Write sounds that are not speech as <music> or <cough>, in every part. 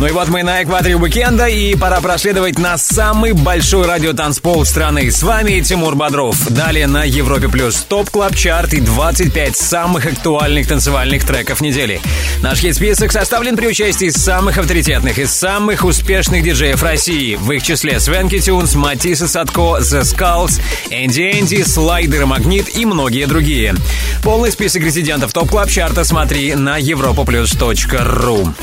Ну и вот мы на экваторе уикенда, и пора проследовать на самый большой радиотанцпол страны. С вами Тимур Бодров. Далее на Европе Плюс Top Club Chart и 25 самых актуальных танцевальных треков недели. Наш хит-список составлен при участии самых авторитетных и самых успешных диджеев России. В их числе Swanky Tunes, Matisse & Sadko, The Skulls, Энди Энди, Slider & Magnit и многие другие. Полный список резидентов Top Club Chart а смотри на europaplus.ru.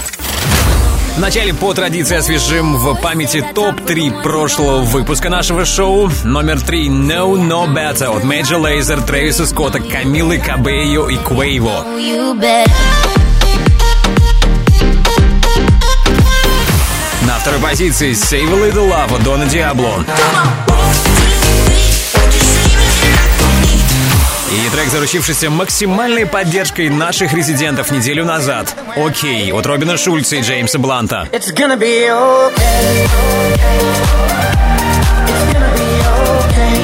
Вначале по традиции освежим в памяти топ-3 прошлого выпуска нашего шоу. Номер 3 Know No Better от Major Lazer, Трэвиса Скотта, Камилы Кабейо и Квейво. На второй позиции Save a Little Love от Дона Диабло. И трек, заручившийся максимальной поддержкой наших резидентов неделю назад. «OK» от Робина Шульца и Джеймса Бланта. It's gonna be okay. It's gonna be okay.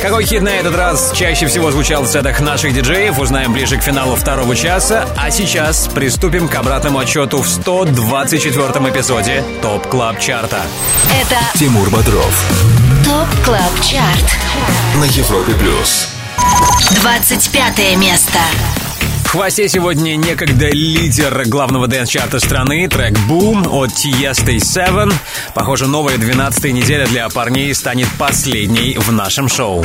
Какой хит на этот раз чаще всего звучал в сетах наших диджеев, узнаем ближе к финалу второго часа. А сейчас приступим к обратному отчету в 124-м эпизоде Top Club Chart а. Это Тимур Бодров ТОП КЛАБ ЧАРТ. на Европе Плюс. 25 место. В хвосте сегодня некогда лидер главного дэнс-чарта страны, трек «Boom» от Tiesto и Seven. Похоже, новая 12 неделя для парней станет последней в нашем шоу.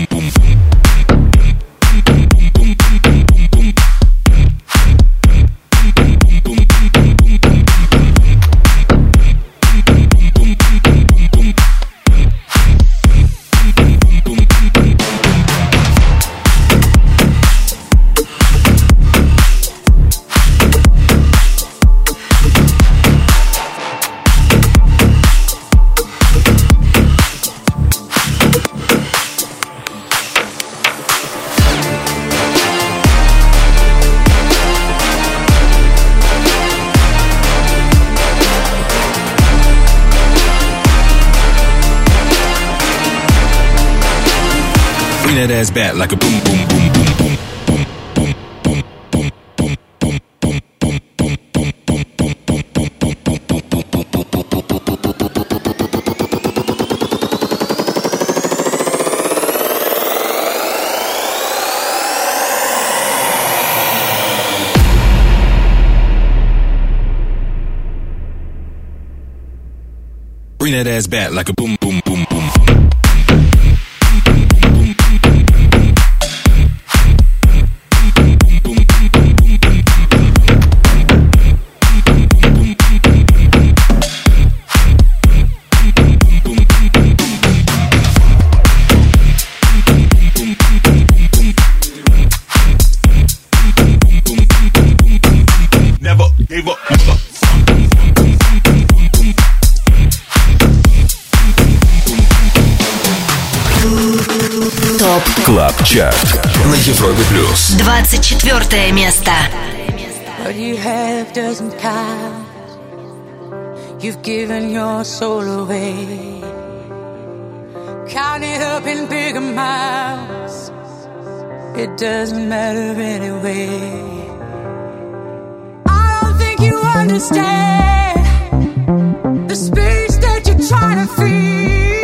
ass back like a boom, boom, boom, boom, boom. Bring that ass back like a boom, boom. Клаб Чарт на Европе Плюс. 24 место. What you have doesn't count. You've given your soul away. Count it up in big amounts. It doesn't matter anyway. I don't think you understand the space that you're trying to feel.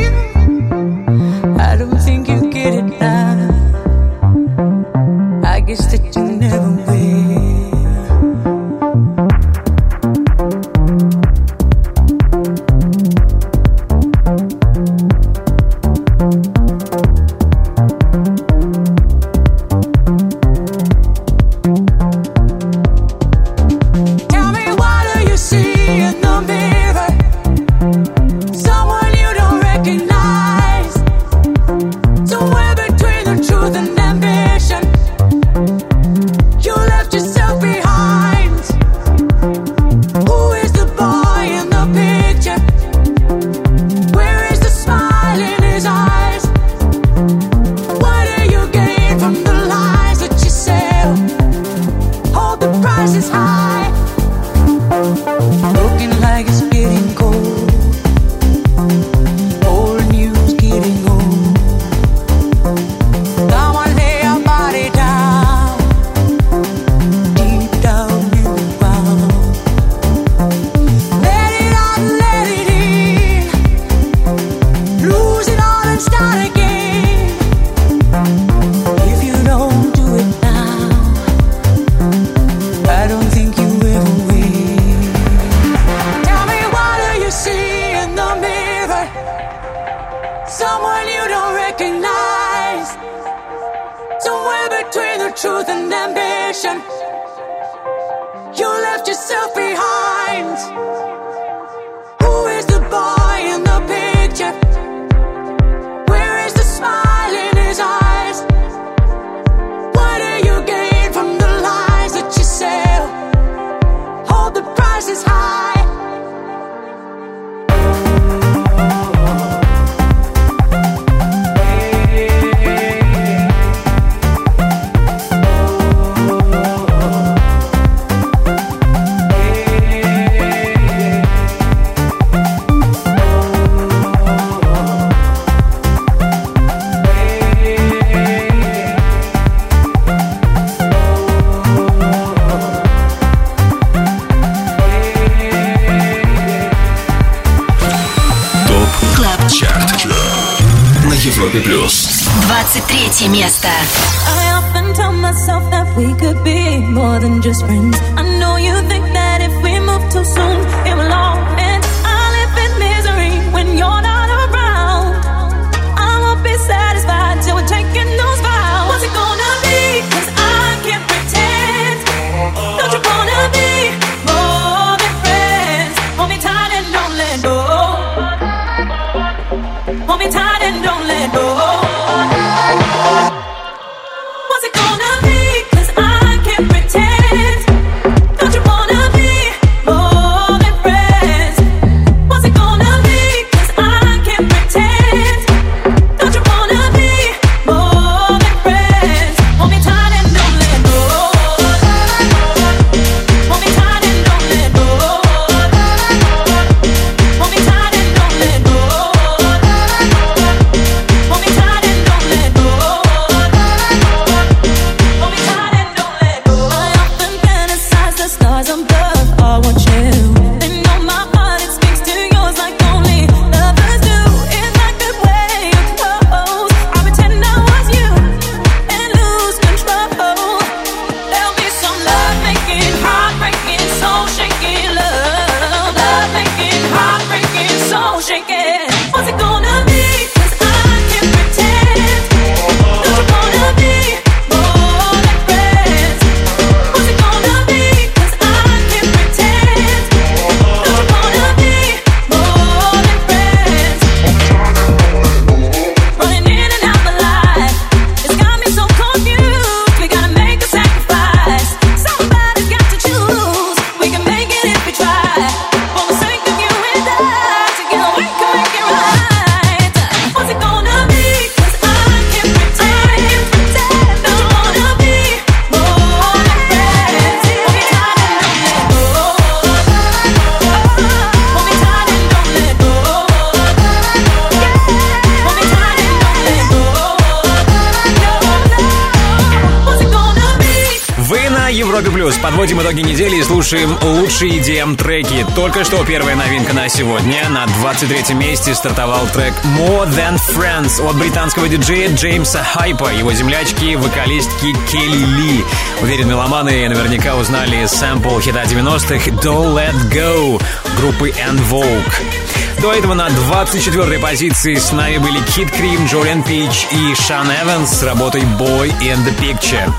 Европе Плюс. Подводим итоги недели и слушаем лучшие EDM треки. Только что первая новинка на сегодня. На 23 месте стартовал трек More Than Friends от британского диджея Джеймса Хайпа. Его землячки, вокалистки Келли Ли. Уверен, меломаны наверняка узнали сэмпл хита 90-х Don't Let Go группы En Vogue. До этого на 24-й позиции с нами были Кит Крим, Джолиан Пич и Шан Эванс с работой Boy in the Picture.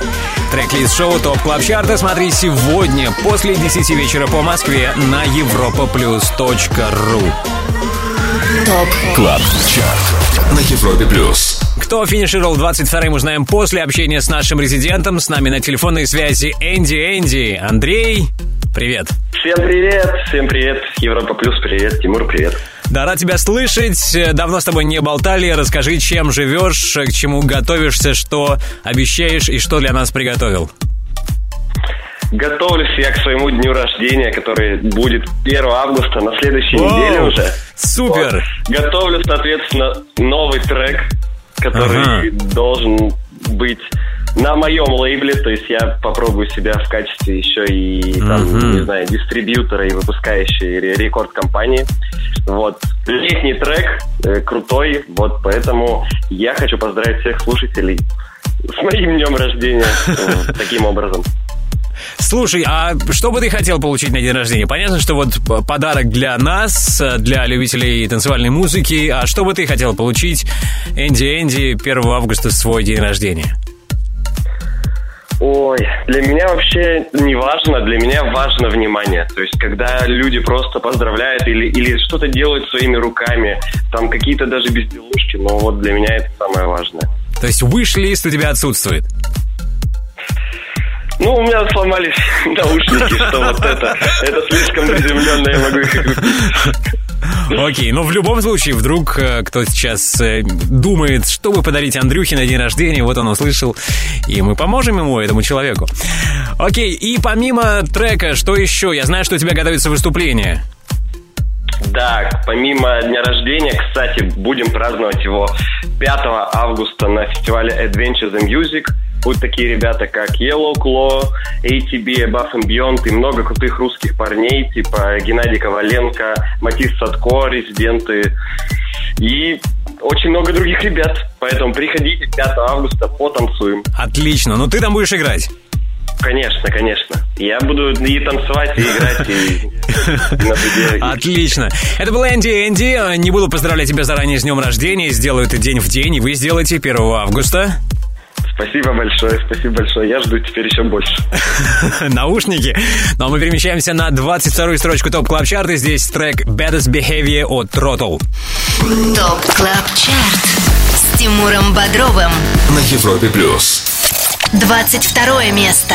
Трек-лист шоу Top Club Chart а смотри сегодня после 10 вечера по Москве на europaplus.ru Top Club Chart На Европе Плюс Кто финишировал 22-м, узнаем после общения с нашим резидентом. С нами на телефонной связи Энди Энди. Андрей, привет. Всем привет, всем привет, Европа Плюс, привет, Тимур, привет. Да, рад тебя слышать. Давно с тобой не болтали. Расскажи, чем живешь, к чему готовишься, что обещаешь и что для нас приготовил. Готовлюсь я к своему дню рождения, который будет 1 августа, на следующей неделе Вау, уже. Супер! Вот. Готовлю, соответственно, новый трек, который Ага. должен быть на моем лейбле, то есть я попробую себя в качестве еще и там, Мгм. не знаю, дистрибьютора и выпускающей ре- рекорд-компании. Вот. Летний трек, э, крутой, вот поэтому я хочу поздравить всех слушателей с моим днем рождения э, <laughs> таким образом. Слушай, а что бы ты хотел получить на день рождения? Понятно, что вот подарок для нас, э, для любителей танцевальной музыки. А что бы ты хотел получить, Энди Энди, 1 августа, в свой день рождения? Ой, для меня вообще не важно, для меня важно внимание. То есть, когда люди просто поздравляют или, или что-то делают своими руками, там какие-то даже безделушки, но вот для меня это самое важное. То есть виш-лист у тебя отсутствует. Ну, у меня сломались <laughs> наушники, что вот это, это слишком приземленно, я могу их купить. Окей, но в любом случае, вдруг э, кто сейчас э, думает, чтобы подарить Андрюхе на день рождения, вот он услышал, и мы поможем ему, этому человеку. Окей, и помимо трека, что еще? Я знаю, что у тебя готовится выступление. Да, помимо дня рождения, кстати, будем праздновать его 5 августа на фестивале Adventure the Music. Будут такие ребята, как Yellow Claw, ATB, Above and Beyond и много крутых русских парней, типа Геннадий Коваленко, Матис Садко, резиденты и очень много других ребят. Поэтому приходите 5 августа, потанцуем. Отлично, ну ты там будешь играть. Конечно, конечно. Я буду и танцевать, и играть, и. <laughs> Отлично. Это был Энди Энди. Не буду поздравлять тебя заранее с днем рождения. Сделаю это день в день, и вы сделаете 1 августа. Спасибо большое, спасибо большое. Я жду теперь еще больше. <laughs> Наушники. Ну а мы перемещаемся на 22-ю строчку Top Club Chart а. Здесь трек Baddest Behavior от Throttle. Top Club Chart с Тимуром Бодровым. На Европе плюс. 22 место.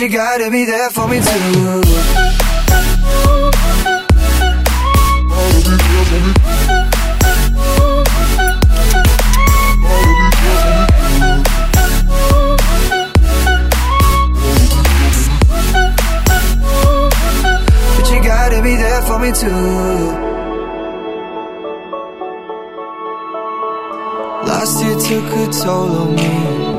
you gotta be there for me too. But you gotta be there for me too. Last year took a toll on me.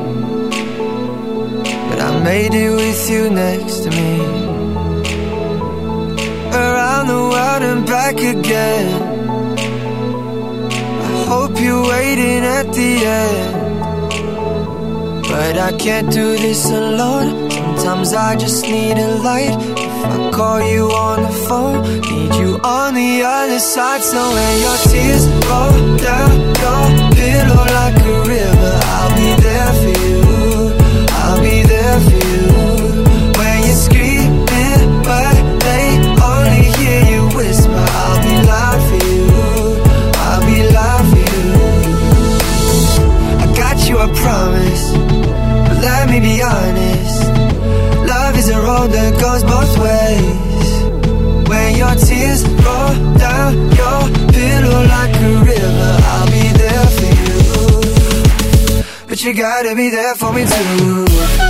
Back again. I hope you're waiting at the end. But I can't do this alone. Sometimes I just need a light. If I call you on the phone, need you on the other side. So when your tears roll down your pillow like a river, promise. But let me be honest. Love is a road that goes both ways. When your tears roll down your pillow like a river, I'll be there for you. But you gotta be there for me too.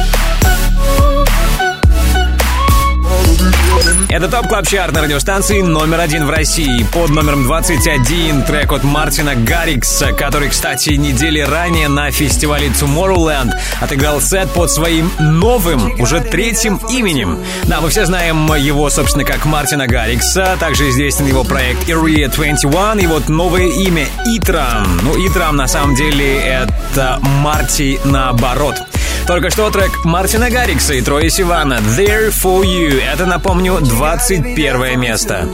Это Top Club Chart на радиостанции номер один в России. Под номером 21 трек от Мартина Гаррикса, который, кстати, недели ранее на фестивале Tomorrowland отыграл сет под своим новым, уже третьим именем. Да, мы все знаем его, собственно, как Мартина Гаррикса. Также известен его проект Area 21 и вот новое имя Ytram. Ну, Ytram на самом деле это Марти наоборот. Только что трек Мартина Гаррикса и Троя Сивана «There for You». Это, напомню, 21 место.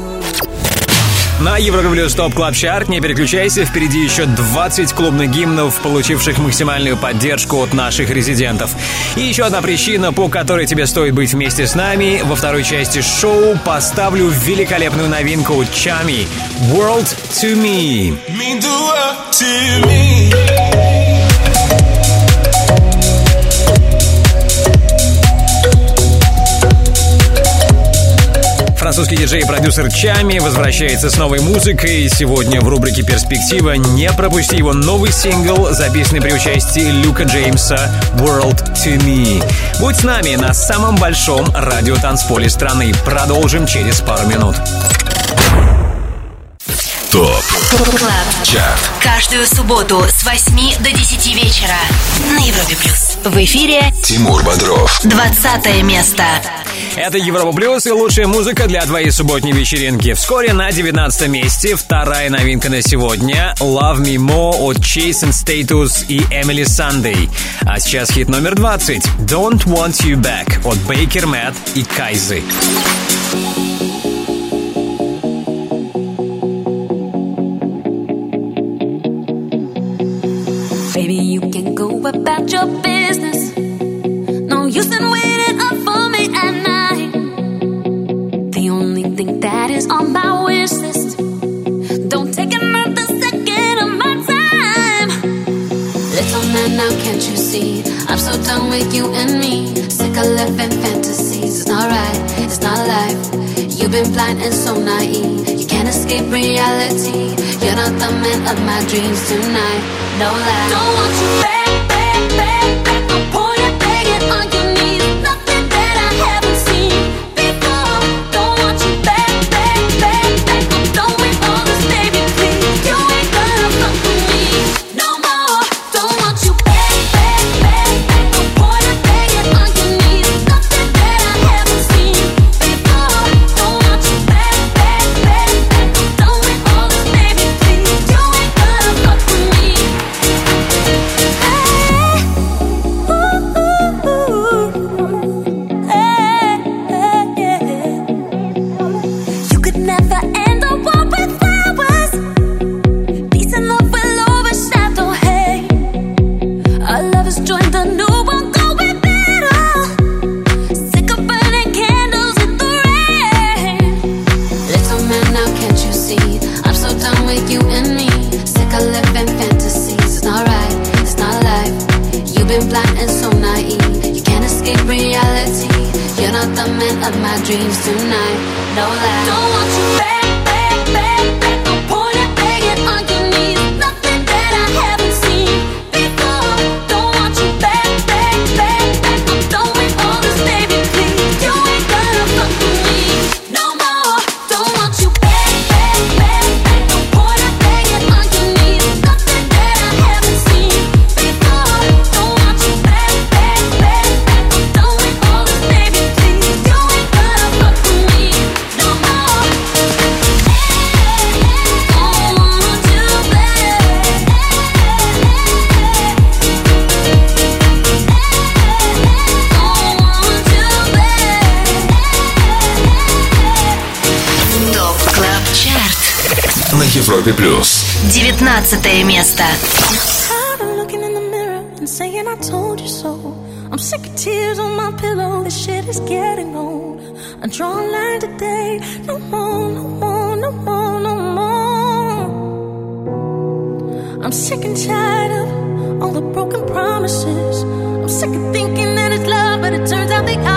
На Европе Плюс Top Club Chart не переключайся, впереди еще 20 клубных гимнов, получивших максимальную поддержку от наших резидентов. И еще одна причина, по которой тебе стоит быть вместе с нами. Во второй части шоу поставлю великолепную новинку Чами «World to Me». The world to me. Французский диджей и продюсер Чами возвращается с новой музыкой. Сегодня в рубрике «Перспектива» не пропусти его новый сингл, записанный при участии Люка Джеймса «World to Me». Будь с нами на самом большом радиотанцполе страны. Продолжим через пару минут. Top Club. Chart. Каждую субботу с 8 до 10 вечера на Европе плюс. В эфире Тимур Бодров. 20 место. Это Европа Плюс и лучшая музыка для твоей субботней вечеринки. Вскоре на 19 месте вторая новинка на сегодня Love Me More от Chase and Status и Emeli Sandé. А сейчас хит номер 20 Don't Want You Back от Baker Matt и Кайзы. Baby, you can go about your business. Of my time. Little man, now can't you see? I'm so done with you and me. Sick of living fantasies. It's not right, it's not life. You've been blind and so naive. You can't escape reality. You're not the man of my dreams tonight. No lie. Don't want you back, Европе плюс. 19 место. Saying I told you so. I'm sick of tears on my pillow. This shit is getting old. I draw a line today. No more, no more, no more, no more. I'm sick and tired of all the broken promises. I'm sick of thinking that it's love, but it turns out they are.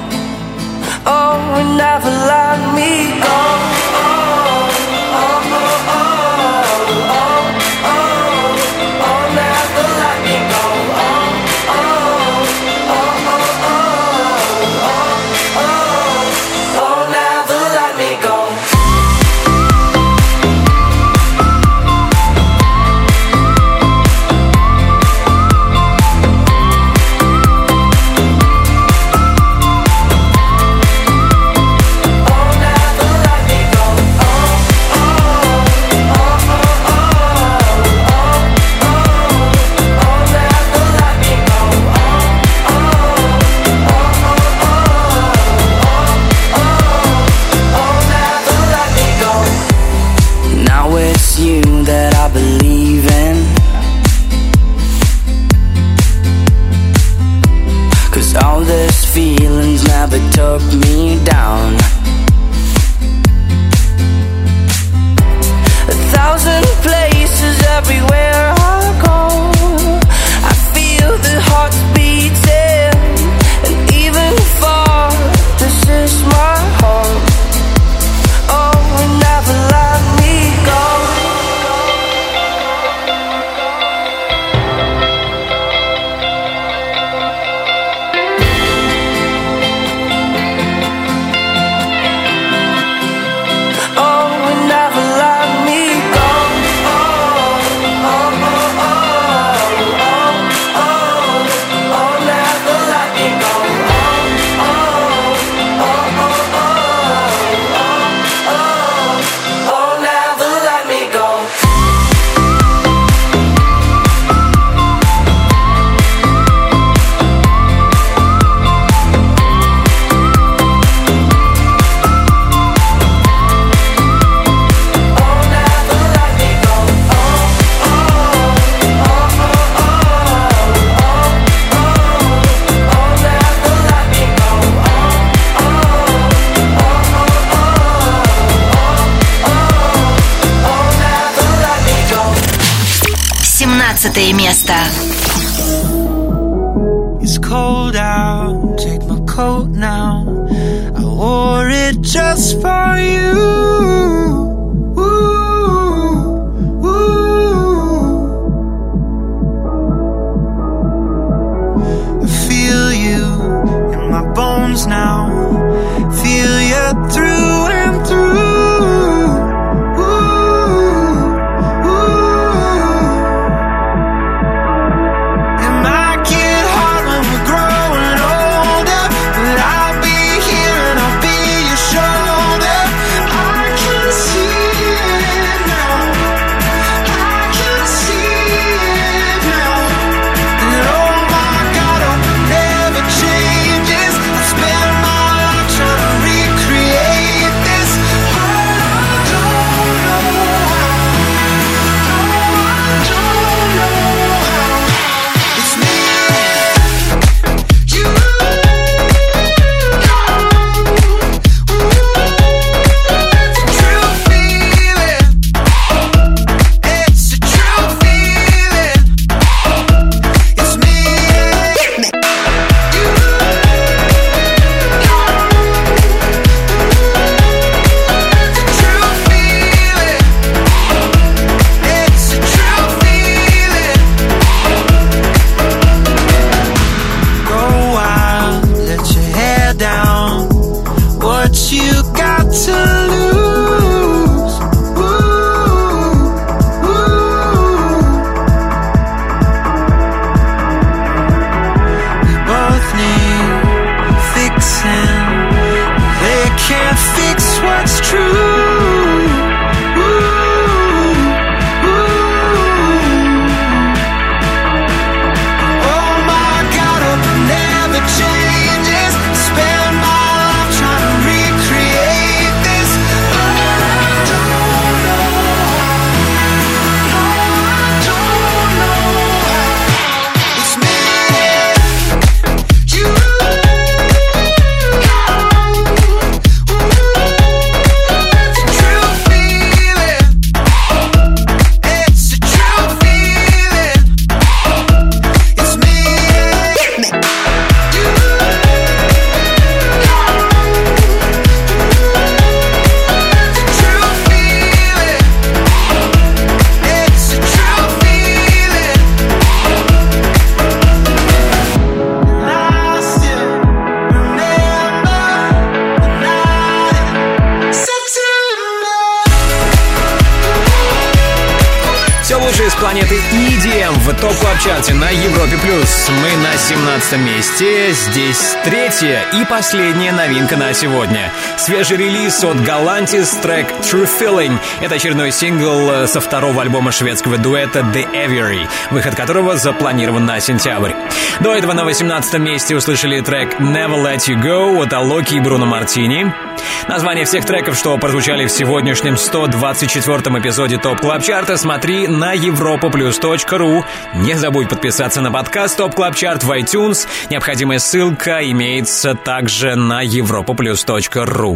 Oh, never let me go. Canasta. И последняя новинка на сегодня. Свежий релиз от Galantis трек True Feeling. Это очередной сингл э, со второго альбома шведского дуэта The Aviary, выход которого запланирован на сентябрь. До этого на 18 месте услышали трек Never Let You Go от Alok и Бруно Мартини. Название всех треков, что прозвучали в сегодняшнем 124-м эпизоде Top Club Chart а, смотри на europaplus.ru. Не забудь подписаться на подкаст Top Club Chart в iTunes. Необходимая ссылка имеется также на europaplus.ru.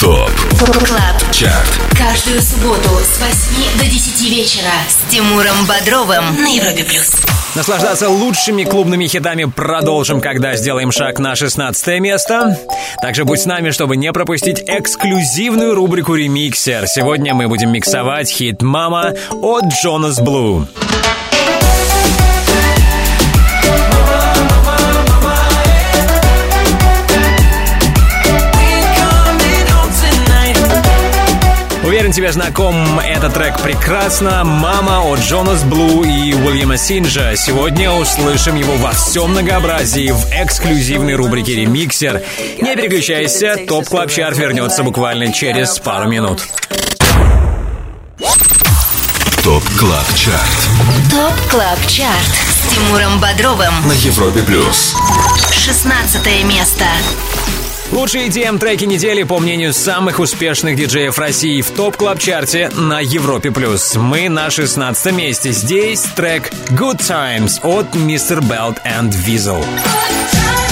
Top Club. Chart Каждую субботу с 8 до 10 вечера с Тимуром Бодровым на Европе плюс. Наслаждаться лучшими клубными хитами продолжим, когда сделаем шаг на 16 место. Также будь с нами, чтобы не пропустить эксклюзивную рубрику «Ремиксер». Сегодня мы будем миксовать хит «Mama» от Jonas Blue. Уверен, тебе знаком этот трек прекрасно. «Mama» от Jonas Blue и Уильяма Синджа. Сегодня услышим его во всем многообразии в эксклюзивной рубрике «Ремиксер». Не переключайся, Top Club Chart вернется буквально через пару минут. Top Club Chart Top Club Chart с Тимуром Бодровым. на Европе плюс. 16 место. Лучшие EDM треки недели, по мнению самых успешных диджеев России в топ клаб чарте на Европе+. плюс. Мы на 16 месте. Здесь трек Good Times от Mr. Belt and Weasel. Европе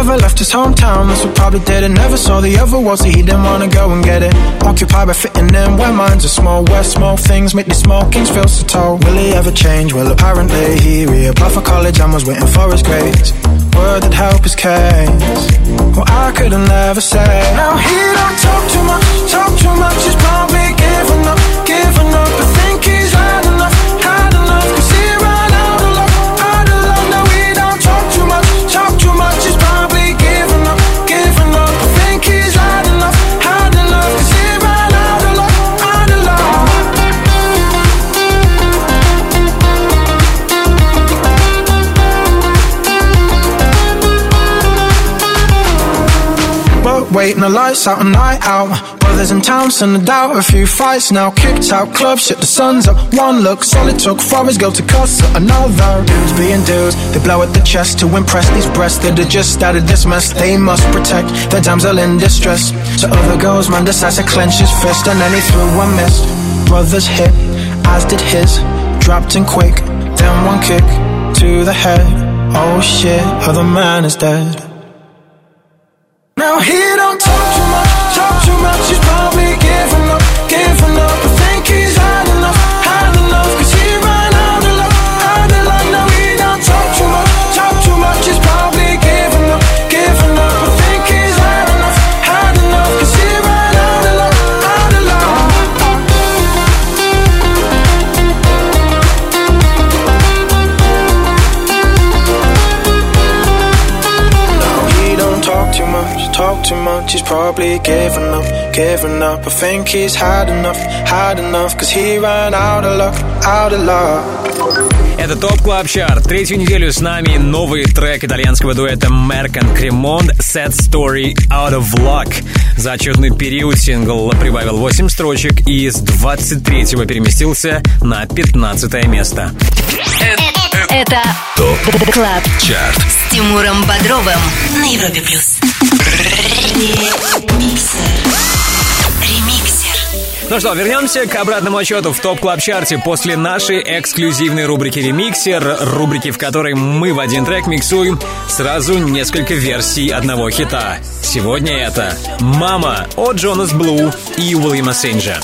Never left his hometown, that's what probably did it. Never saw the other world, so he didn't wanna go and get it. Occupied by fitting in where minds are small, where small things make these small kings feel so tall. Will he ever change? Well, apparently he reapplied for college and was waiting for his grades. Word that help his case. Well, I couldn't never say. Now he don't talk too much, talk too much. He's probably giving up, waiting the lights out, a night out. Brothers in town, send a doubt. A few fights now, kicked out club, shit, the sun's up. One look, solid took for his girl to cuss at another. Dudes being dudes, they blow at the chest to impress these breasts that are just out of this mess. They must protect their damsel in distress. So other girls, man decides to clench his fist, and then he threw one missed. Brothers hit, as did his. Dropped in quick, then one kick to the head. Oh shit, other man is dead. Now he probably giving up, giving up. I think he's had enough, had enough. Cause he ran out of luck, out of luck. Это Top Club Chart. Третью неделю с нами новый трек итальянского дуэта Merk and Kremont Sad Story Out of Luck. За отчетный период сингл прибавил 8 строчек и с 23-го переместился на 15 место. Это Top Club Chart. с Тимуром Бодровым на Европе плюс. Ну что, вернемся к обратному отчету в Top Club Чарте после нашей эксклюзивной рубрики «Ремиксер», рубрики, в которой мы в один трек миксуем сразу несколько версий одного хита. Сегодня это «Mama» от Jonas Blue и Уильяма Синджа.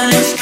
eyes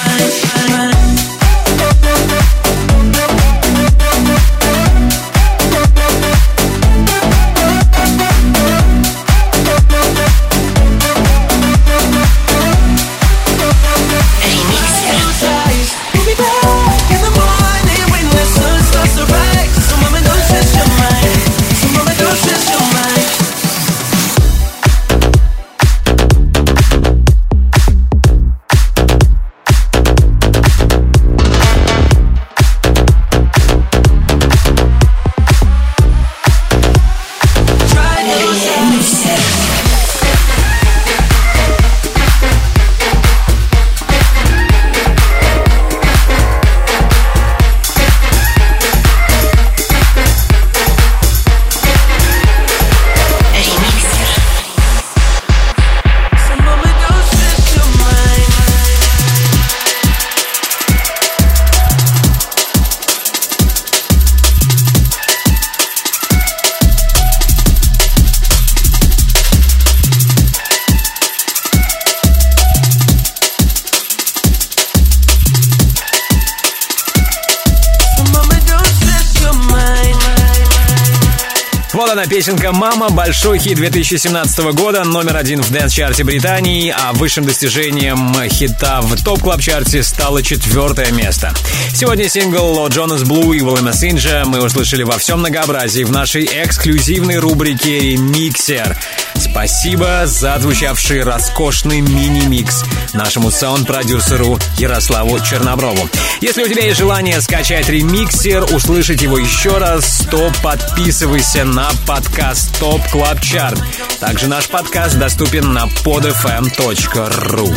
«Mama» — большой хит 2017 года, номер один в dance-чарте Британии, а высшим достижением хита в Top Club чарте стало четвертое место. Сегодня сингл Jonas Blue и Уилла Синджа мы услышали во всем многообразии в нашей эксклюзивной рубрике «Ремиксер». Спасибо за отзвучавший роскошный мини-микс нашему саунд-продюсеру Ярославу Черноброву. Если у тебя есть желание скачать ремиксер, услышать его еще раз, то подписывайся на подкаст Top Club Chart. Также наш подкаст доступен на podfm.ru.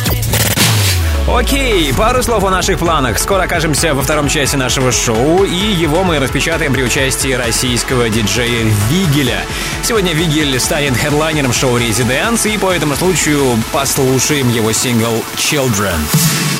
Окей, пару слов о наших планах. Скоро окажемся во втором части нашего шоу, и его мы распечатаем при участии российского диджея Вигеля. Сегодня Вигель станет хедлайнером шоу «Резиденс», и по этому случаю послушаем его сингл «Children».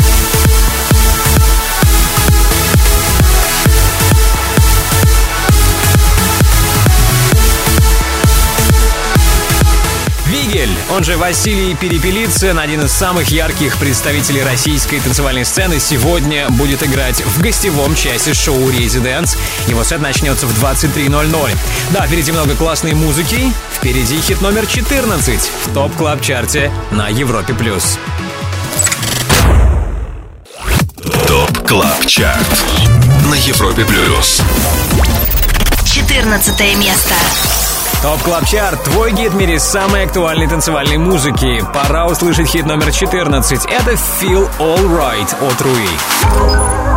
Он же Василий Перепелицын, один из самых ярких представителей российской танцевальной сцены, сегодня будет играть в гостевом часе шоу «Residance». Его сет начнется в 23.00. Да, впереди много классной музыки. Впереди хит номер 14 в Top Club чарте на Европе+. плюс. Top Club Chart На Европе Плюс 14 место. Top Club Chart, твой гид в мире самой актуальной танцевальной музыки. Пора услышать хит номер 14. Это Feel All Right от Руи.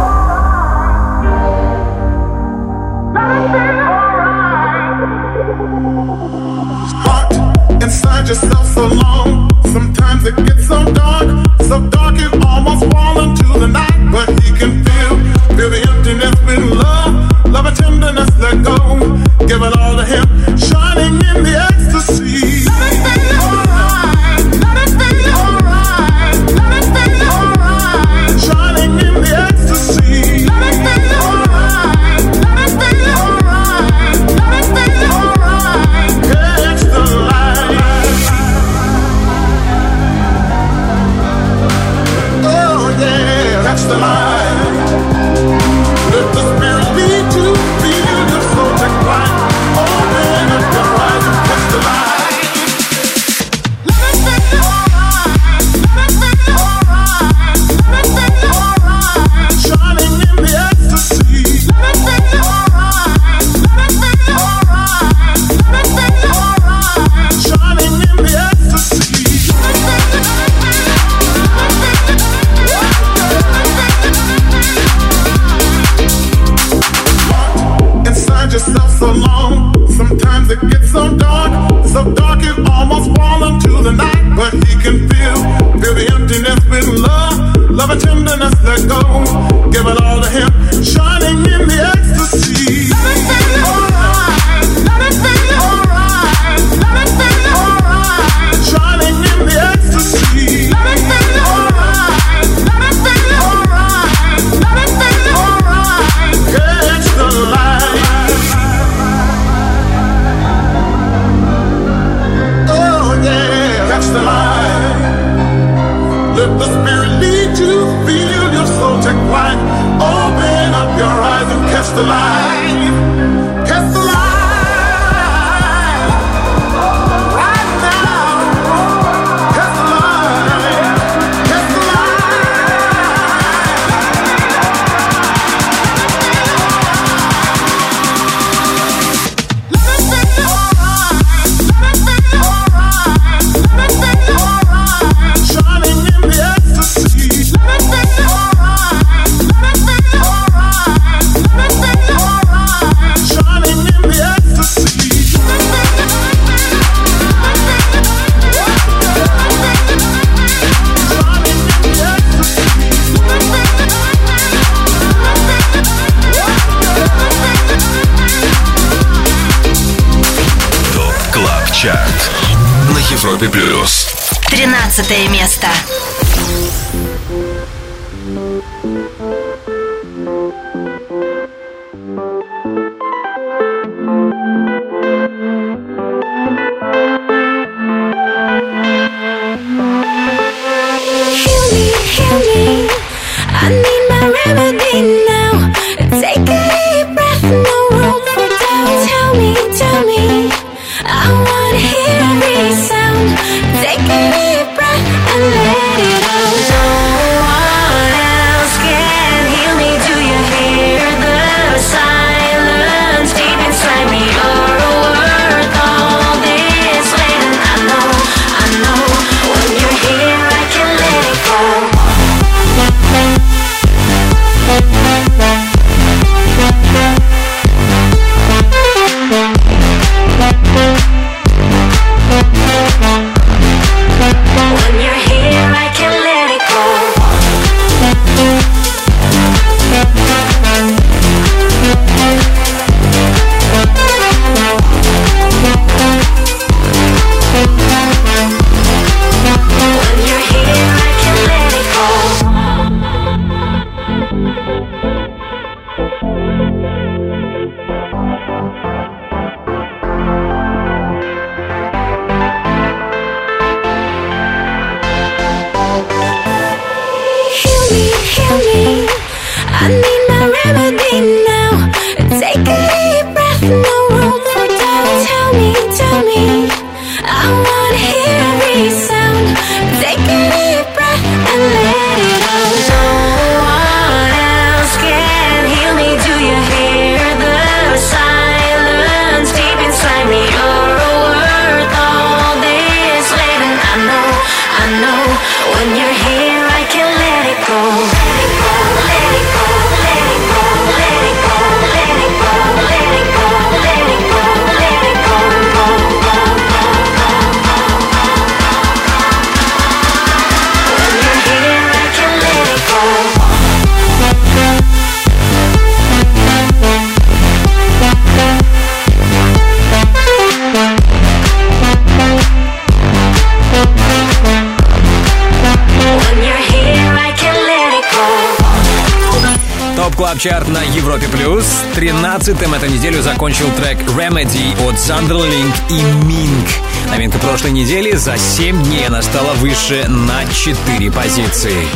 Эту неделю закончил трек Remedy от Thunderlink и Mink. Новинка прошлой недели за 7 дней она стала выше на 4 позиции.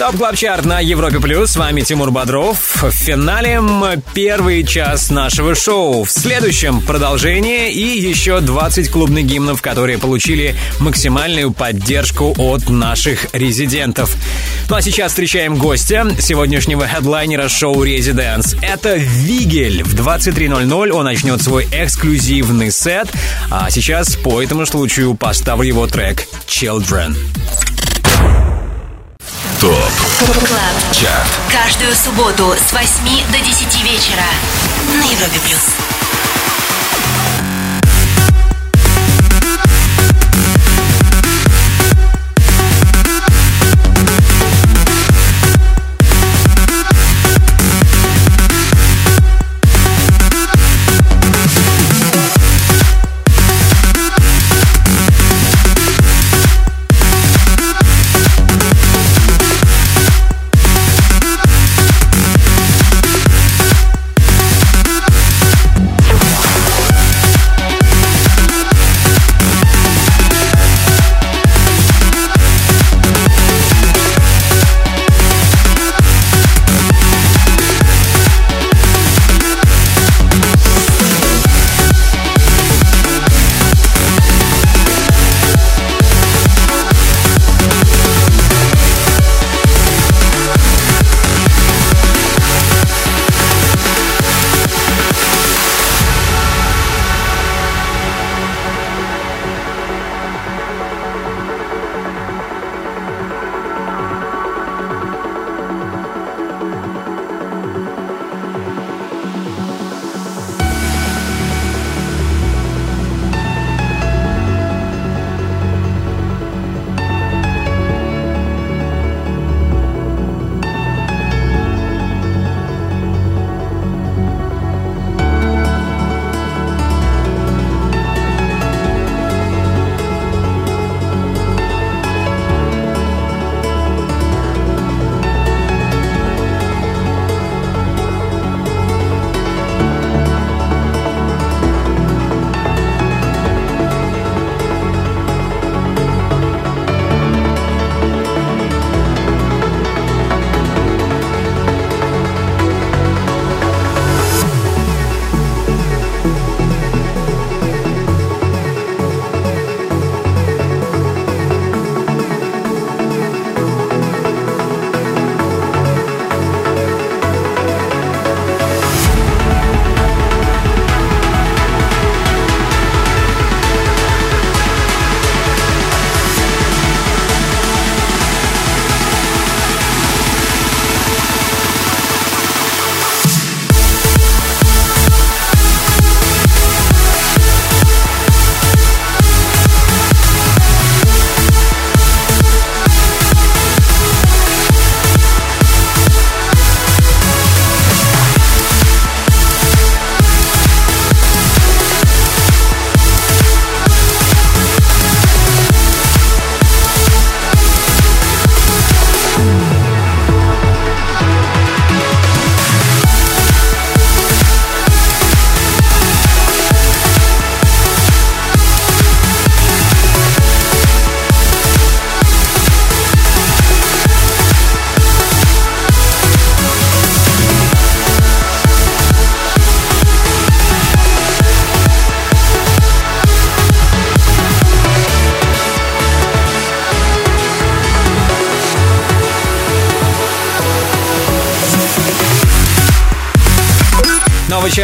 Top Club Chart на Европе Плюс. С вами Тимур Бодров. В финале первый час нашего шоу. В следующем продолжение и еще 20 клубных гимнов, которые получили максимальную поддержку от наших резидентов. Ну а сейчас встречаем гостя сегодняшнего хедлайнера шоу «Residance». Это Vigel. В 23.00 он начнет свой эксклюзивный сет. А сейчас по этому случаю поставлю его трек «Children». Top Club. Chart Каждую субботу с 8 до 10 вечера на Европе плюс.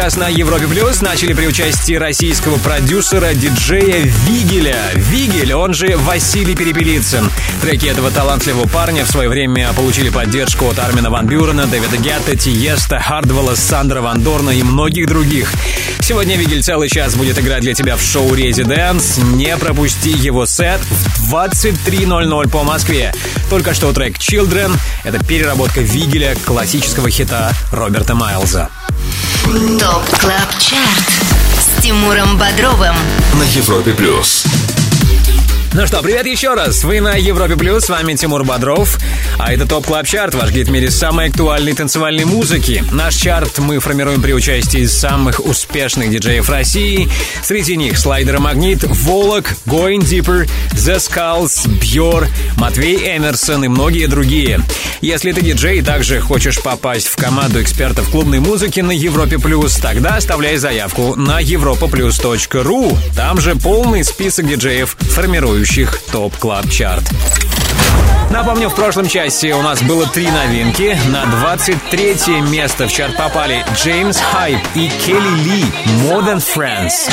Час на Европе Плюс начали при участии российского продюсера, диджея Вигеля. Вигель, он же Василий Перепелицын. Треки этого талантливого парня в свое время получили поддержку от Армина Ван Бюрена, Дэвида Гетта, Тиеста, Хардвелла, Сандра Ван Дорна и многих других. Сегодня Вигель целый час будет играть для тебя в шоу «Резиденс». Не пропусти его сет в 23.00 по Москве. Только что трек «Children» — это переработка Вигеля классического хита Роберта Майлза. Top Club Chart с Тимуром Бодровым. На Европе Плюс Ну что, привет еще раз. Вы на Европе Плюс, с вами Тимур Бодров. А это Top Club Chart, ваш гид в мире самой актуальной танцевальной музыки. Наш чарт мы формируем при участии самых успешных диджеев России. Среди них Slider Magnit, Volac, Going Deeper, The Skulls, Бьор, Матвей Эмерсон и многие другие. Если ты диджей и также хочешь попасть в команду экспертов клубной музыки на Европе Плюс, тогда оставляй заявку на europaplus.ru. Там же полный список диджеев, формирующих Top Club Chart. Напомню, в прошлом чарте у нас было три новинки. На 23 место в чарт попали James Hype и Kelli-Leigh «More Than Friends».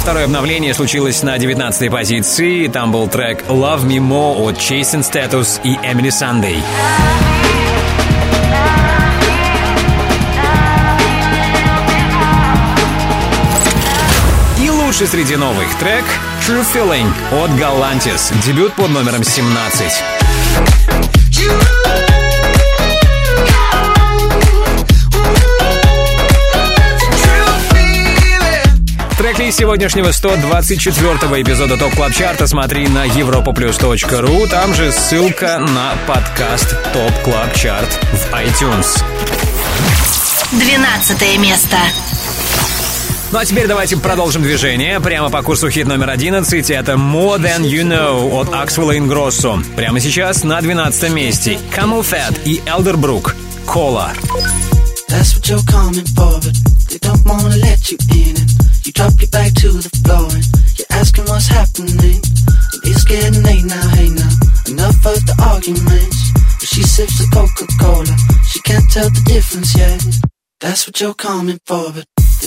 Второе обновление случилось на 19 позиции. Там был трек «Love Me More» от Chasing Status и Emily Sunday. Лучший среди новых трек «True Feeling» от Galantis. Дебют под номером 17. Трек-лист сегодняшнего 124-го эпизода Top Club Чарта смотри на europaplus.ru. Там же ссылка на подкаст Top Club Chart в iTunes. 12 место. Ну а теперь давайте продолжим движение. Прямо по курсу хит номер 11. Это More Than You Know от Axwell Ingrosso. Прямо сейчас на 12 месте. CamelPhat и Elderbrook. Cola. That's what you're coming for, but they don't wanna let you in. And you drop your back to the floor and you're asking what's happening. And it's getting late now, hey now. Enough of the arguments. But she sips the Coca Cola, she can't tell the difference yet. That's what you're coming for, but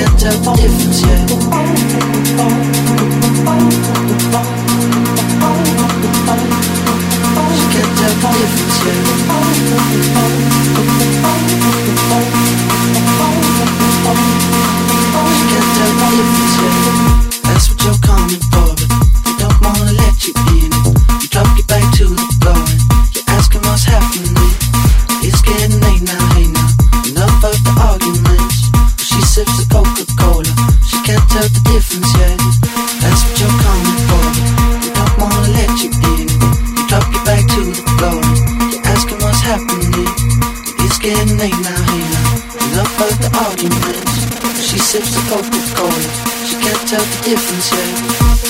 pięcie podziewcie Pięcie podziewcie Pięcie podziewcie tell the difference yet. That's what you're coming for, they don't wanna let you in. You drop your back to the floor you're asking what's happening. It's getting late now, now. Enough of the arguments. She sips the Coca Cola, she can't tell the difference yet.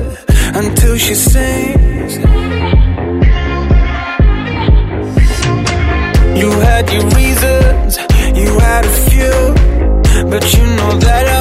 until she sings. You had your reasons, you had a few, but you know that I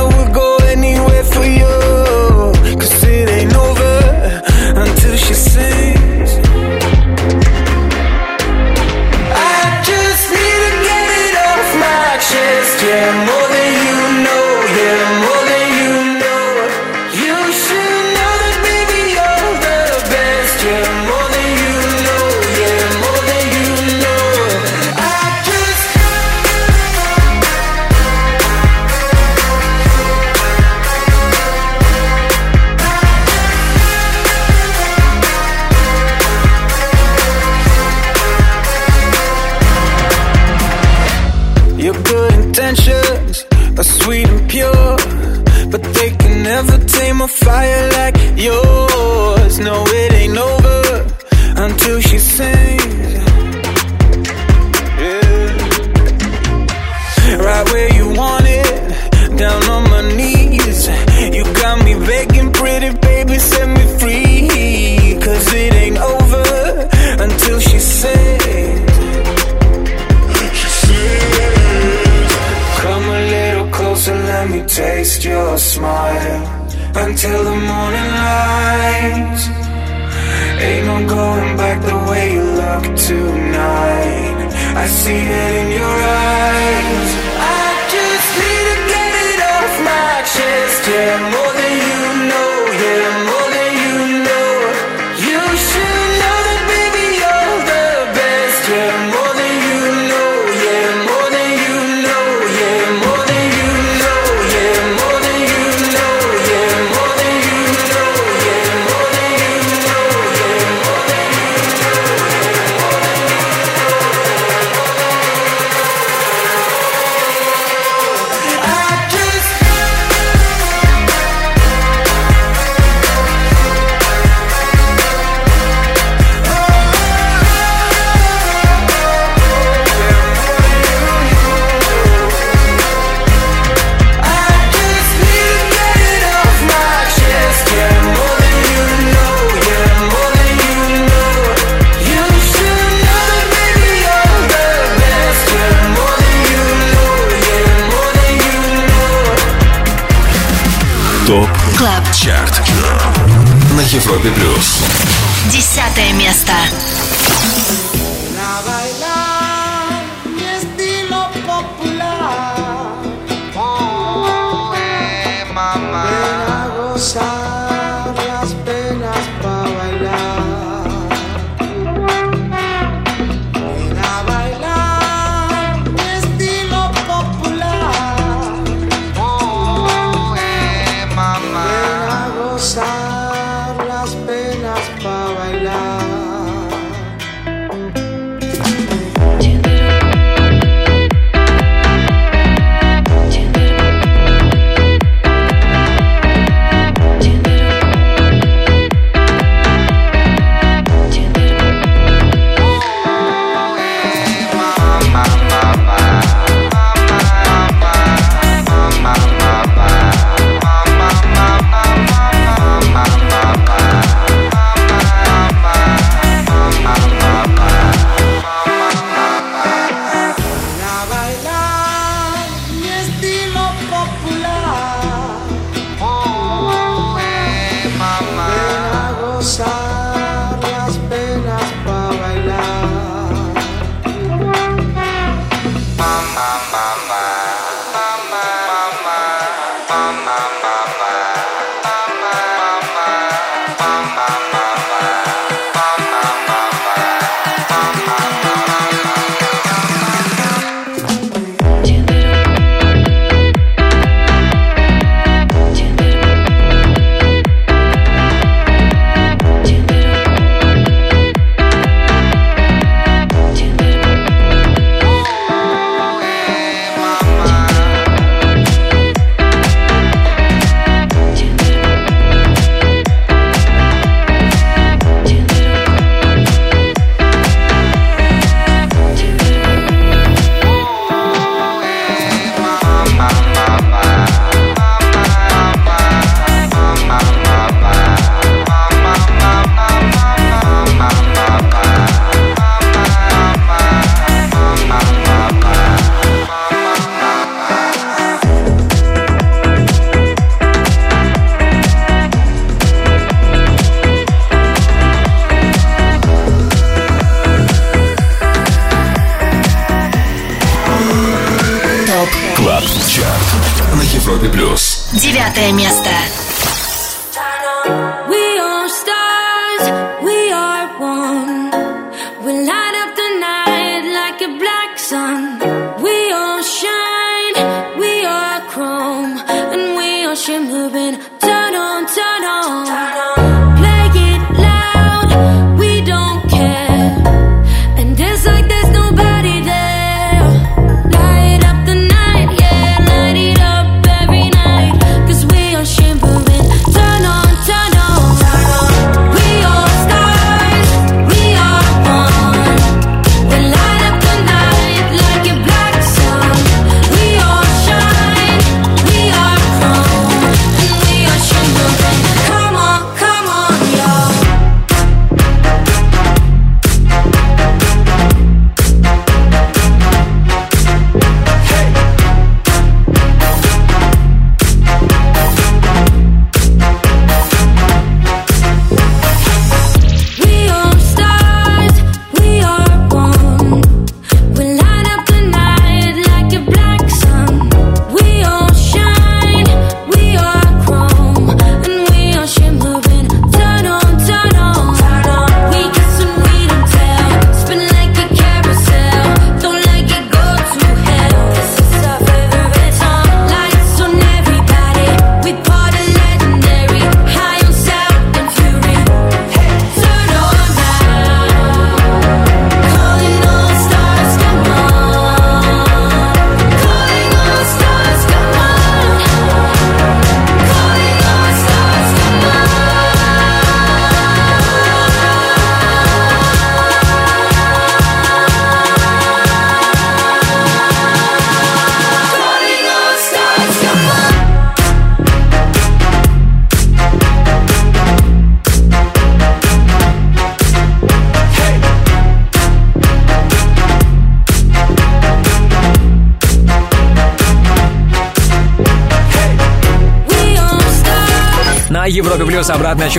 Европе плюс. Десятое место.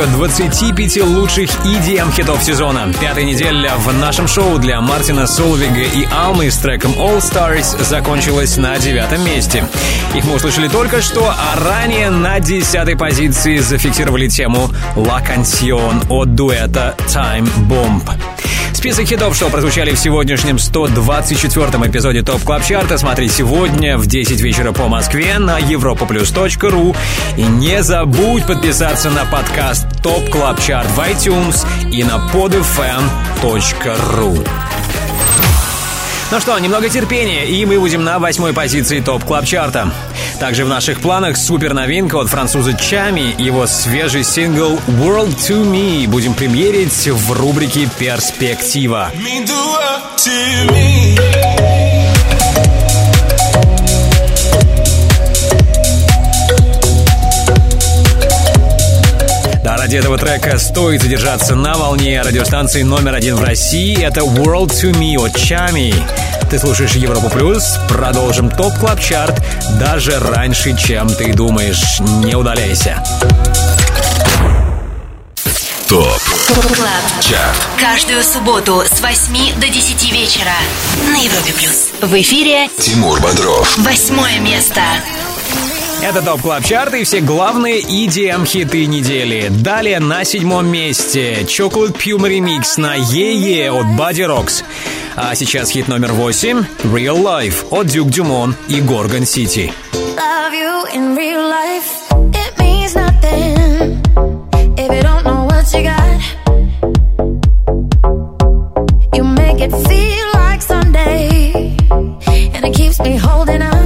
Отчет 25 лучших EDM хитов сезона. Пятая неделя в нашем шоу для Мартина Солвига и Алмы с треком All Stars закончилась на девятом месте. Их мы услышали только что, а ранее на десятой позиции зафиксировали тему La Canción от дуэта Time Bomb. Список хитов, что прозвучали в сегодняшнем 124-м эпизоде Top Club Чарта, смотри сегодня в 10 вечера по Москве на europaplus.ru. И не забудь подписаться на подкаст Top Club Chart в iTunes и на podfm.ru. Ну что, немного терпения, и мы будем на восьмой позиции Top Club Чарта. Также в наших планах супер новинка от француза Tchami, его свежий сингл World to Me будем премьерить в рубрике «Перспектива». Me do up to me. Ради этого трека стоит задержаться на волне радиостанции номер один в России. Это World to Me от Чами. Ты слушаешь Европу Плюс. Продолжим Top Club Chart даже раньше, чем ты думаешь. Не удаляйся. Top Club. Chart Каждую субботу с 8 до 10 вечера на Европе плюс. В эфире Тимур Бодров восьмое место. Это Top Club Chart и все главные EDM хиты недели. Далее на седьмом месте Chocolate Puma Remix на Yeah Yeah от Bodyrox. А сейчас хит номер восемь Real Life от Дюк Дюмон и Gorgon City. It means nothing if you don't know what you got. You make it feel like Sunday, and it keeps me holding up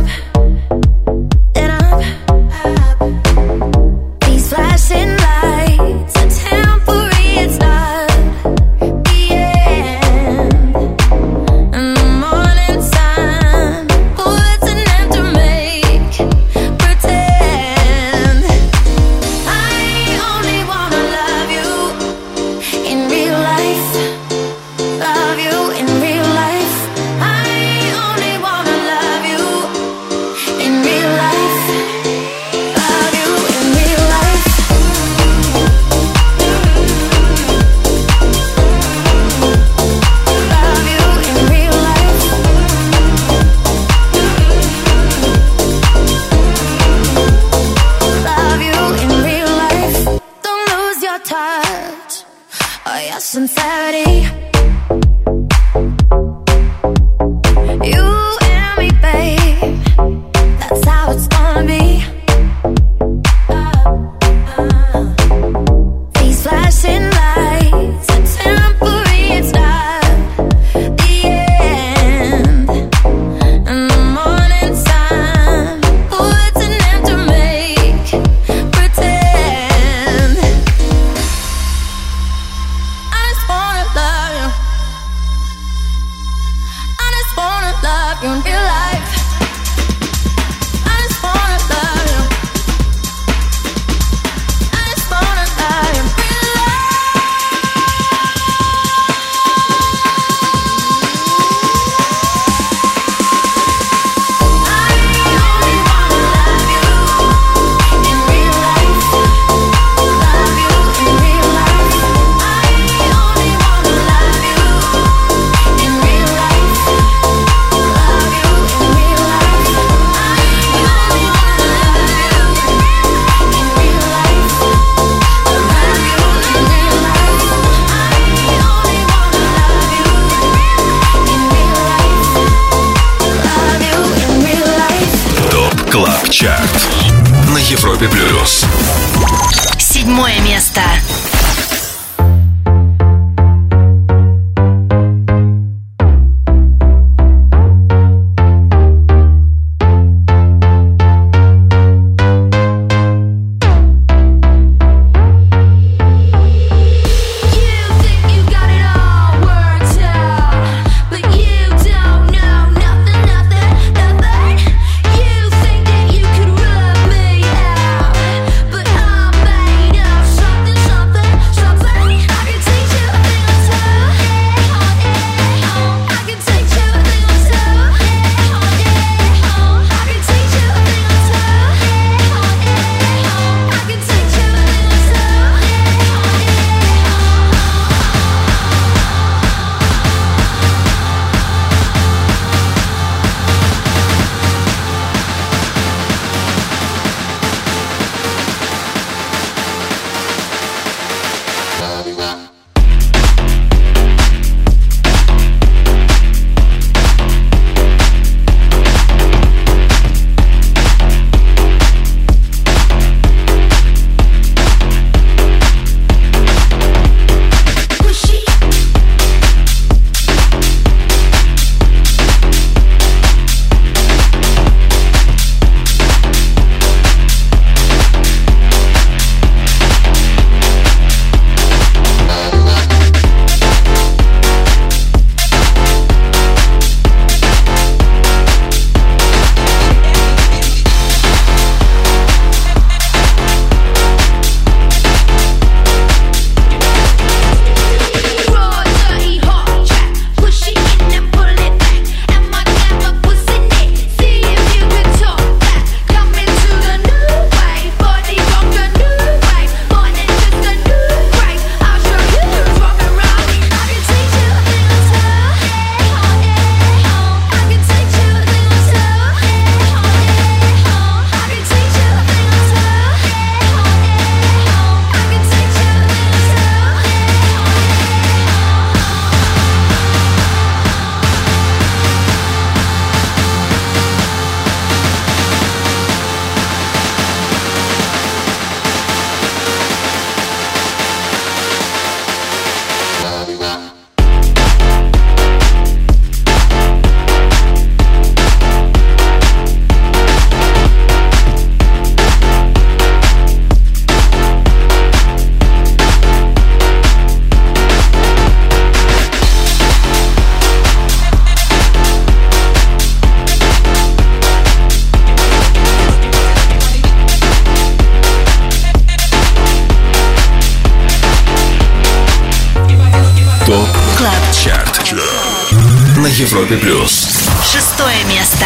Шестое место.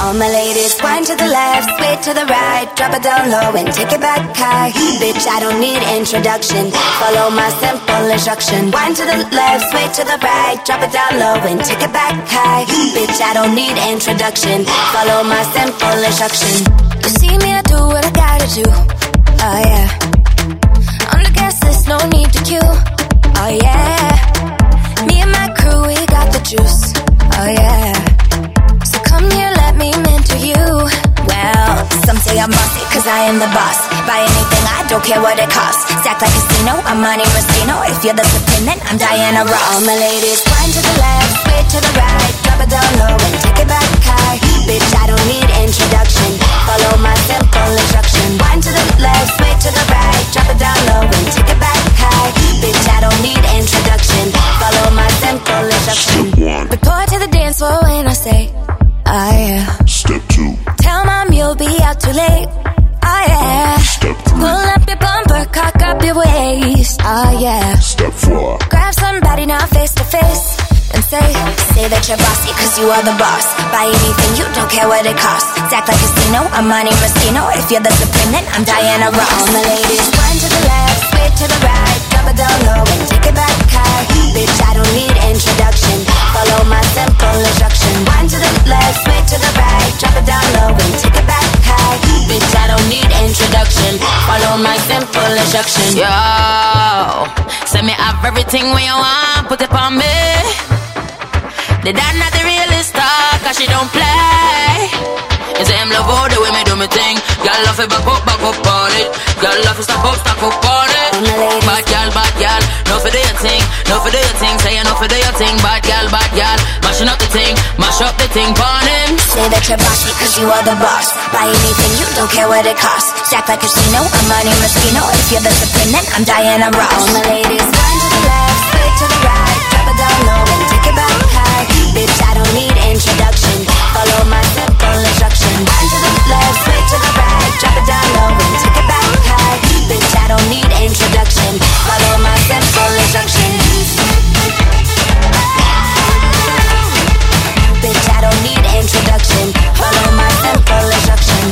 All my ladies, wind to the left, sway to the right, drop it down low and take it back high. Bitch, I don't need introduction. Follow my simple instruction. Wind to the left, sway to the right, drop it down low and take it back high. Bitch, I don't need introduction. Follow my simple instruction. You see me, I do what I gotta do. Oh yeah. On gas, there's no need to queue. Oh yeah juice. Oh yeah. So come here, let me mentor you. Well, some say I'm I am the boss. Buy anything, I don't care what it costs. Stack like casino, I'm If you're the then I'm Diana Ross. My ladies, to the left, switch to the right, drop it down low and take it back high. Bitch, I don't need introduction. Follow my simple instruction. Wind to the left, switch to the right, drop it down low and take it back high. Bitch, I don't need introduction. Follow my simple instruction. Step one. Report to the dance floor when I say, oh yeah. Step two. Tell mom you'll be out too late. Oh yeah. Step three. Pull up your bumper, cock up your waist. Oh yeah. Step four. Grab somebody now face to face say, say that you're bossy cause you are the boss. Buy anything, you don't care what it costs. Act like casino, I'm Monte Rustino. If you're the supreme, then I'm Diana Ross. All my ladies, one to the left, sway to the right, drop it down low and take it back high. Bitch, I don't need introduction. Follow my simple instruction. One to the left, sway to the right, drop it down low and take it back high. Bitch, I don't need introduction. Follow my simple instruction. Yo, send me have everything when you want, put it on me. The dad not the realest star, cause she don't play. You say him love all the way me do me thing. Y'all love it back up, back up on it. Y'all love it stop up, stop up on it. Bad gal, bad gal, no for do your thing, no for do your thing. Say you no for do your thing, bad gal, bad gal. Mashing up the thing, mash up the thing, on him. Say that you're bossy cause you are the boss. Buy anything, you don't care what it costs. Stack like a casino, I'm Monte Rustino. If you're the supreme, then I'm Diana Ross. All my ladies, one to the left, straight to the right, drop it down low need introduction. Follow my simple instruction. One to the left, straight to the right, drop it down low and take it back high. Bitch, I don't need introduction. Follow my simple instruction. Bitch, I don't need introduction. Follow my simple instruction.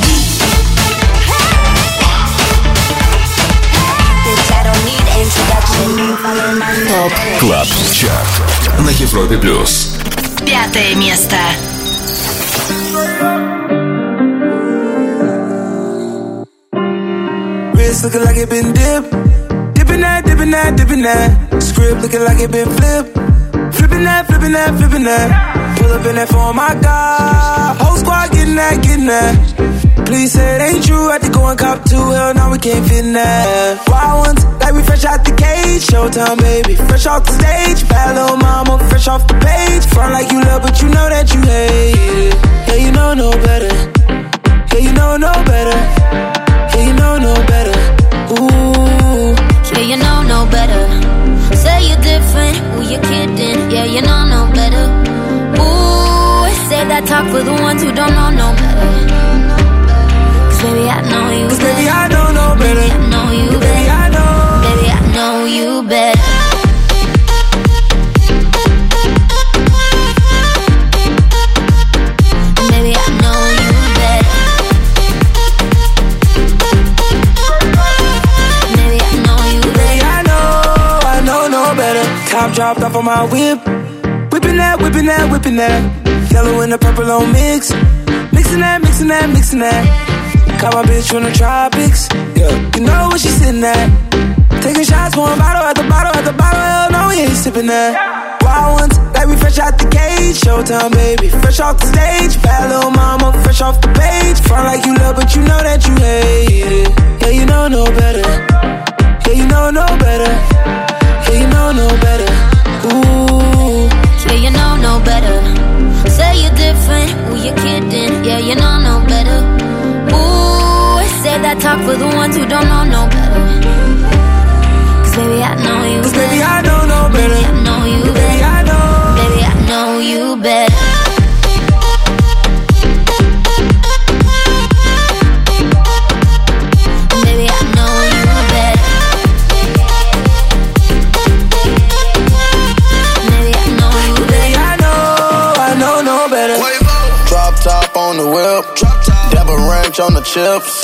Bitch, I don't need introduction. Follow my ТОП КЛАБ ЧАРТ на Европе Плюс. Пятое место. Wrist looking like it been dipped. Dipping that, dipping that, dipping that. Script looking like it been flipped. Flipping that, flipping that, flipping that. Pull up in that for my God. Whole squad getting that, getting that. Please say it ain't true. Had to go and cop two. Hell, no, we can't fit in that. Wild ones, like we fresh out the cage. Showtime, baby. Fresh off the stage. Bad little mama, fresh off the page. Front like you love, but you know that you hate it. Yeah, you know no better. Yeah, you know no better. Yeah, you know no better. Ooh. Yeah, you know no better. Say you're different, who you kidding? Yeah, you know no better. Say that talk for the ones who don't know no better. Cause baby, I know you Cause better. baby, I know no better. I know you better. Baby, I know you better. Baby, I know you better. Baby, I know you Baby, better. I know, I know no better. Top dropped off on my whip. Whipping that, whipping that, whipping that. Yellow and the purple on mix. Mixing that, mixing that, mixing that. Got my bitch from the tropics. Yeah, you know where she sitting at. Taking shots, pouring bottle at the bottle at the bottle. Hell no, we ain't sipping that. Wild ones, like we fresh out the cage. Showtime, baby. Fresh off the stage. Bad little mama, fresh off the page. Front like you love, but you know that you hate it. Yeah, you know no better. Yeah, you know no better. Yeah, you know no better. Ooh. Yeah, you know no better. Say you're different, who you kidding? Yeah, you know no better. Ooh, say that talk for the ones who don't know no better. Cause baby, I know you Cause better. baby, I know no better. Baby, I know you Baby, better. I know. Baby, I know you better. On the whip. Dabba ranch on the chips.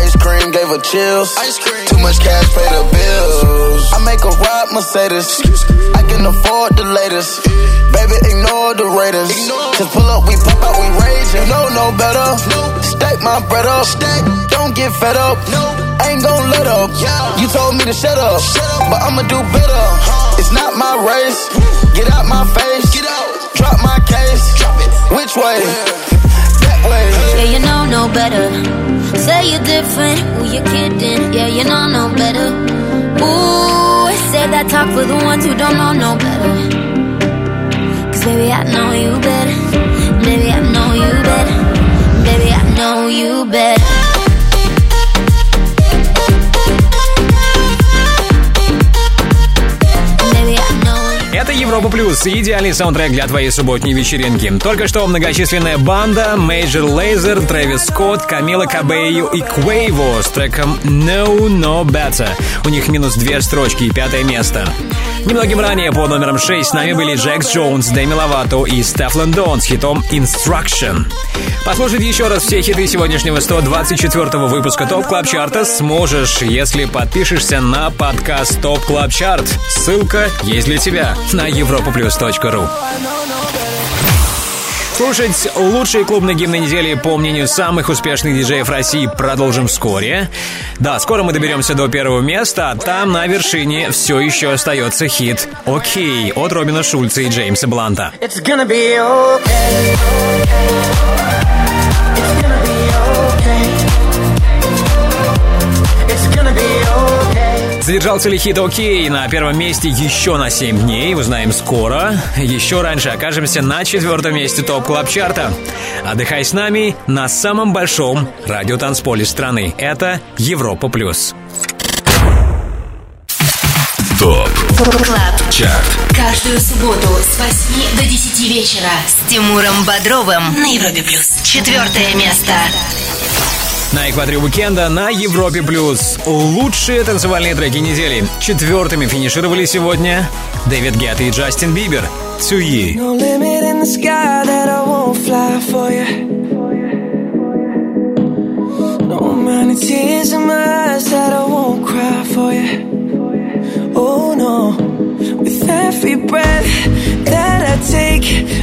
Ice cream gave her chills. Too much cash, pay the bills. I make a ride Mercedes. I can afford the latest. Baby, ignore the Raiders. Cause pull up, we pop out, we rage. You know no better. Stack my bread up. Don't get fed up. Ain't gon' let up. You told me to shut up. But I'ma do better. It's not my race. Get out my face. Drop my case. Which way? Yeah, you know no better. Say you're different, who you kidding? Yeah, you know no better. Ooh, say that talk for the ones who don't know no better. Cause baby, I know you better. Baby, I know you better. Baby, I know you better. Европа Плюс, идеальный саундтрек для твоей субботней вечеринки. Только что многочисленная банда Major Lazer, Трэвис Скотт, Камила Кабейо и Quavo с треком Know No Better. У них минус две строчки и пятое место. Немногим ранее под номером 6 с нами были Джекс Джонс, Дэми Ловато и Стеффлон Дон с хитом Instruction. Послушать еще раз все хиты сегодняшнего 124 выпуска Top Club Chart а сможешь, если подпишешься на подкаст Top Club Chart. Ссылка есть для тебя на europaplus.ru Слушать лучшие клубные гимны недели по мнению самых успешных диджеев России продолжим вскоре. Да, скоро мы доберемся до первого места, а там на вершине все еще остается хит «OK» от Робина Шульца и Джеймса Бланта. It's gonna be okay. It's Задержался ли хит «OK» на первом месте еще на 7 дней, узнаем скоро. Еще раньше окажемся на четвертом месте Top Club Chart а. Отдыхай с нами на самом большом радиотанцполе страны. Это Европа+. плюс. ТОП Клаб ЧАРТ Каждую субботу с 8 до 10 вечера с Тимуром Бодровым на Европе плюс. Четвертое место. На экваторе уикенда на Европе+. плюс Лучшие танцевальные треки недели. Четвертыми финишировали сегодня Дэвид Гетта и Джастин Бибер. Цуи.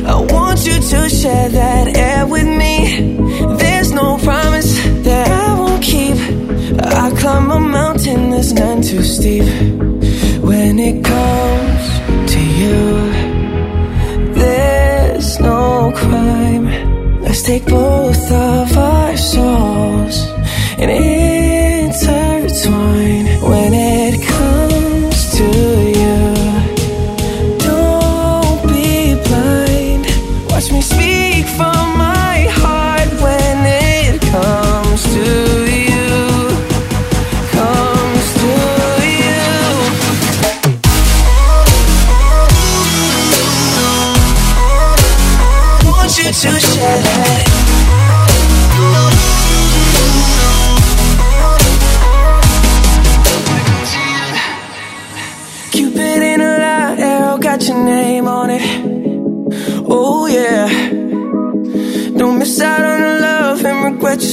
I. Oh want you to share that air with me. There's no promise climb a mountain that's none too steep. When it comes to you. There's no crime. Let's take both of our souls and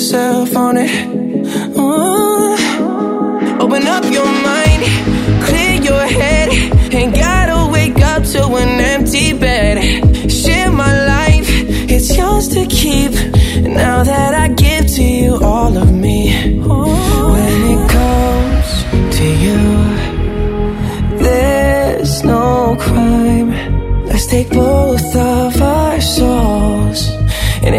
yourself on it. Oh. Open up your mind, clear your head. Ain't gotta wake up to an empty bed. Share my life, it's yours to keep. Now that I give to you all of me. When it comes to you, there's no crime. Let's take both of our souls and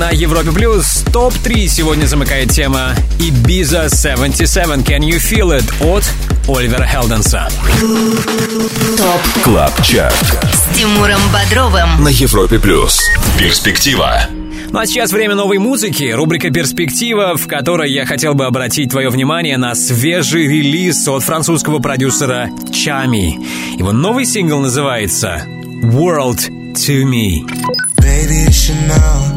на Европе Плюс. Топ-3 сегодня замыкает тема Ibiza 77 Can You Feel It от Оливера Хелденса. Top Club Chart с Тимуром Бодровым на Европе Плюс. Перспектива. Ну а сейчас время новой музыки, рубрика «Перспектива», в которой я хотел бы обратить твое внимание на свежий релиз от французского продюсера Чами. Его новый сингл называется «World to Me». Baby, you should know.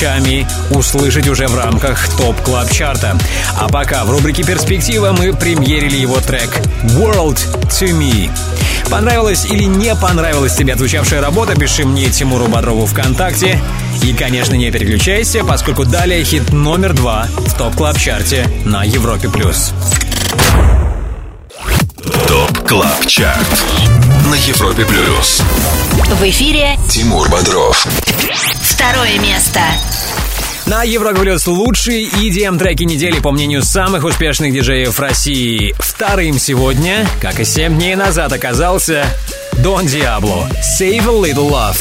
Новинку Чами услышать уже в рамках Top Club Chart а. А пока в рубрике «Перспектива» мы премьерили его трек «World to Me». Понравилась или не понравилась тебе отзвучавшая работа, пиши мне Тимуру Бодрову ВКонтакте. И, конечно, не переключайся, поскольку далее хит номер два в Top Club Chart е на Европе+. плюс. Top Club Chart на Европе Плюс. В эфире Тимур Бодров. Второе место. На Европе Плюс лучшие EDM-треки недели по мнению самых успешных диджеев России. Вторым сегодня, как и 7 дней назад, оказался Дон Диабло. Save a Little Love.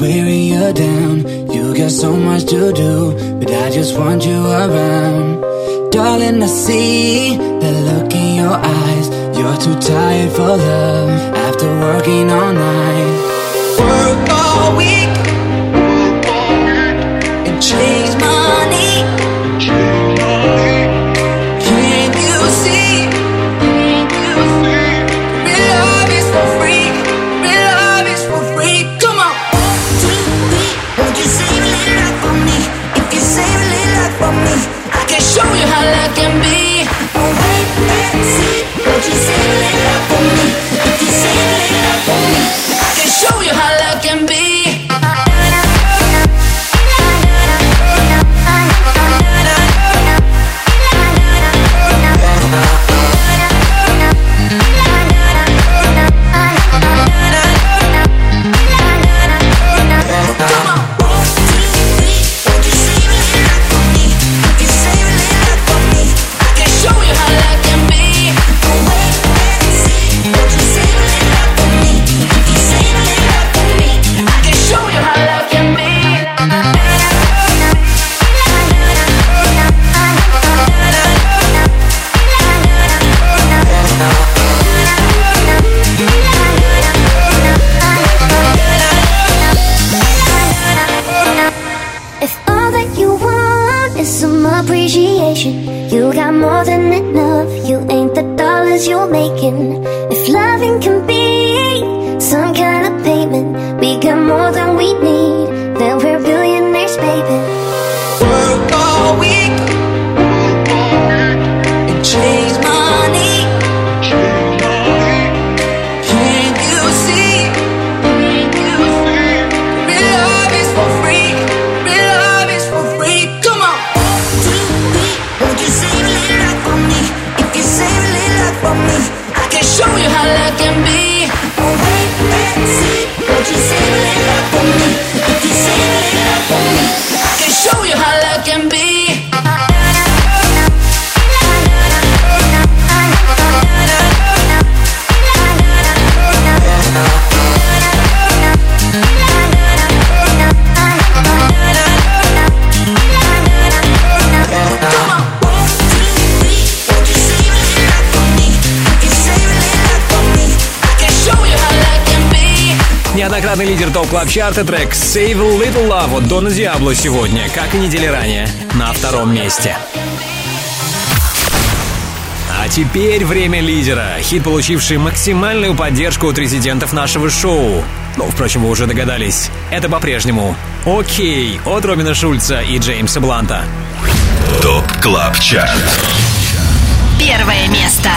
Wearing you down. You got so much to do, but I just want you around. Darling, I see the look in your eyes. You're too tired for love after working all night. Чарта трек Save a Little Love от Дона Диабло сегодня, как и недели ранее, на втором месте. А теперь время лидера. Хит, получивший максимальную поддержку от резидентов нашего шоу. Ну, впрочем, вы уже догадались. Это по-прежнему «Окей» от Робина Шульца и Джеймса Бланта. ТОП КЛАБ ЧАРТ Первое место.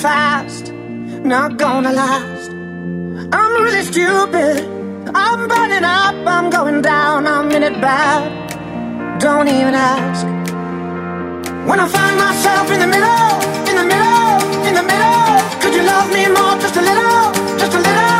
Fast. Not gonna last. I'm really stupid. I'm burning up. I'm going down. I'm in it bad. Don't even ask. When I find myself in the middle, in the middle, in the middle, could you love me more? Just a little, just a little.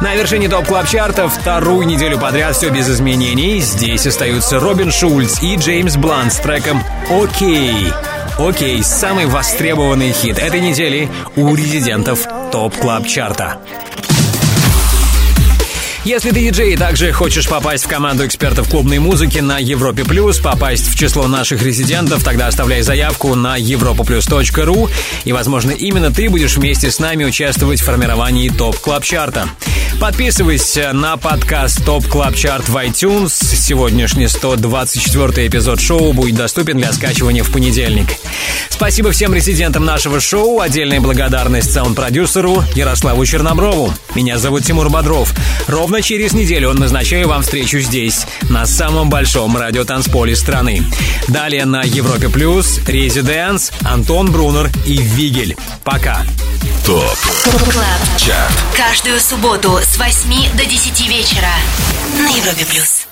На вершине топ клаб чарта вторую неделю подряд все без изменений. Здесь остаются Робин Шульц и Джеймс Блант с треком «Окей». «Окей» — самый востребованный хит этой недели у резидентов топ клаб чарта. Если ты диджей и также хочешь попасть в команду экспертов клубной музыки на Европе Плюс, попасть в число наших резидентов, тогда оставляй заявку на europaplus.ru и, возможно, именно ты будешь вместе с нами участвовать в формировании Top Club Chart а. Подписывайся на подкаст Top Club Chart в iTunes. Сегодняшний 124 эпизод шоу будет доступен для скачивания в понедельник. Спасибо всем резидентам нашего шоу. Отдельная благодарность саунд-продюсеру Ярославу Черноброву. Меня зовут Тимур Бодров. Ровно через неделю назначаю вам встречу здесь, на самом большом радиотанцполе страны. Далее на Европе Плюс, Резиденс, Антон Брунер и Вигель. Пока. Top Club. Chart Каждую субботу с 8 до 10 вечера на Европе плюс.